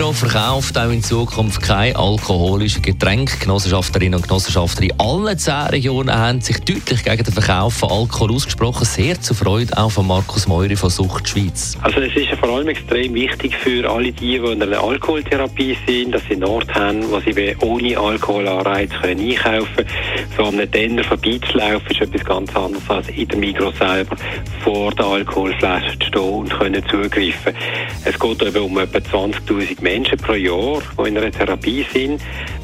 Migros verkauft auch in Zukunft kein alkoholische Getränk. Genossenschafterinnen und Genossenschafter in allen zehn Regionen haben sich deutlich gegen den Verkauf von Alkohol ausgesprochen. Sehr zur Freude auch von Markus Meury von Sucht Schweiz. Also es ist vor allem extrem wichtig für alle die, die in einer Alkoholtherapie sind, dass sie einen Ort haben, wo sie ohne Alkoholanreiz können einkaufen können. So an einem Denner vorbeizulaufen ist etwas ganz anderes als in der Migros selber vor der Alkoholflasche zu stehen und können zugreifen. Es geht eben um etwa 20.000 Menschen pro Jahr, die in einer Therapie sind.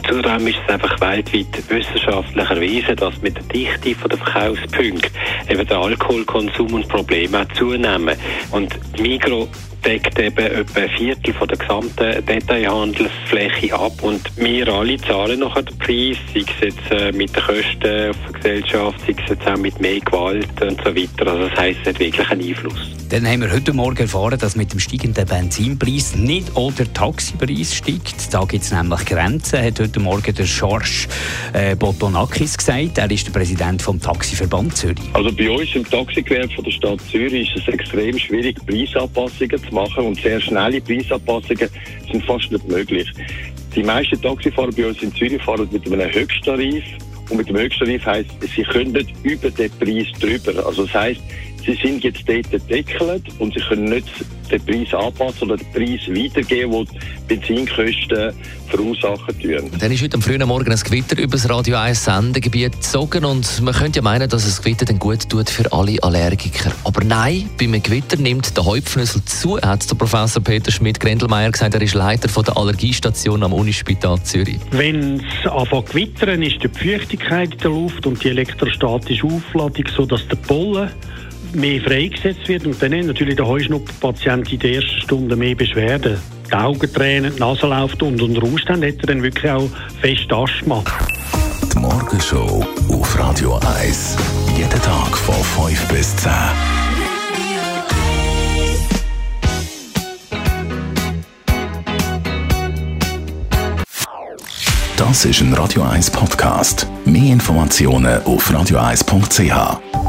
Zudem ist es einfach weltweit wissenschaftlich erwiesen, dass mit der Dichte der Verkaufspunkte eben der Alkoholkonsum und Probleme zunehmen. Und Migros deckt eben etwa ein Viertel von der gesamten Detailhandelsfläche ab und wir alle zahlen nachher den Preis, sei es jetzt äh, mit den Kosten auf der Gesellschaft, sei es jetzt auch mit mehr Gewalt und so weiter. Also das heisst, es hat wirklich einen Einfluss. Dann haben wir heute Morgen erfahren, dass mit dem steigenden Benzinpreis nicht auch der Taxipreis steigt. Da gibt es nämlich Grenzen, hat heute Morgen der George äh, Botonakis gesagt. Er ist der Präsident vom Taxiverband Zürich. Also bei uns im Taxigewerbe von der Stadt Zürich ist es extrem schwierig, Preisanpassungen zu machen und sehr schnelle Preisanpassungen sind fast nicht möglich. Die meisten Taxifahrer bei uns in Zürich fahren mit einem Höchsttarif und mit dem Höchsttarif heisst, sie können nicht über den Preis drüber. Also das heisst, sie sind jetzt dort gedeckelt und sie können nicht den Preis anpassen oder den Preis weitergeben, den die Benzinkosten verursachen tun. Dann ist heute am frühen Morgen ein Gewitter über das Radio 1 Sendegebiet gezogen und man könnte ja meinen, dass ein Gewitter dann gut tut für alle Allergiker. Aber nein, beim Gewitter nimmt der Häupfnüssel zu, hat der Professor Peter Schmidt-Grendelmeier gesagt. Er ist Leiter von der Allergiestation am Unispital Zürich. Wenn es anfängt gewittern, ist die Feuchtigkeit in der Luft und die elektrostatische Aufladung so, dass der Pollen mehr freigesetzt wird und dann haben natürlich der Heuschnuppenpatient in der ersten Stunde mehr Beschwerden. Die Augen tränen, die Nase läuft und unter Umständen hat er dann wirklich auch fest Asthma. Die Morgenshow auf Radio 1. Jeden Tag von 5 bis 10. Das ist ein Radio 1 Podcast. Mehr Informationen auf radio1.ch.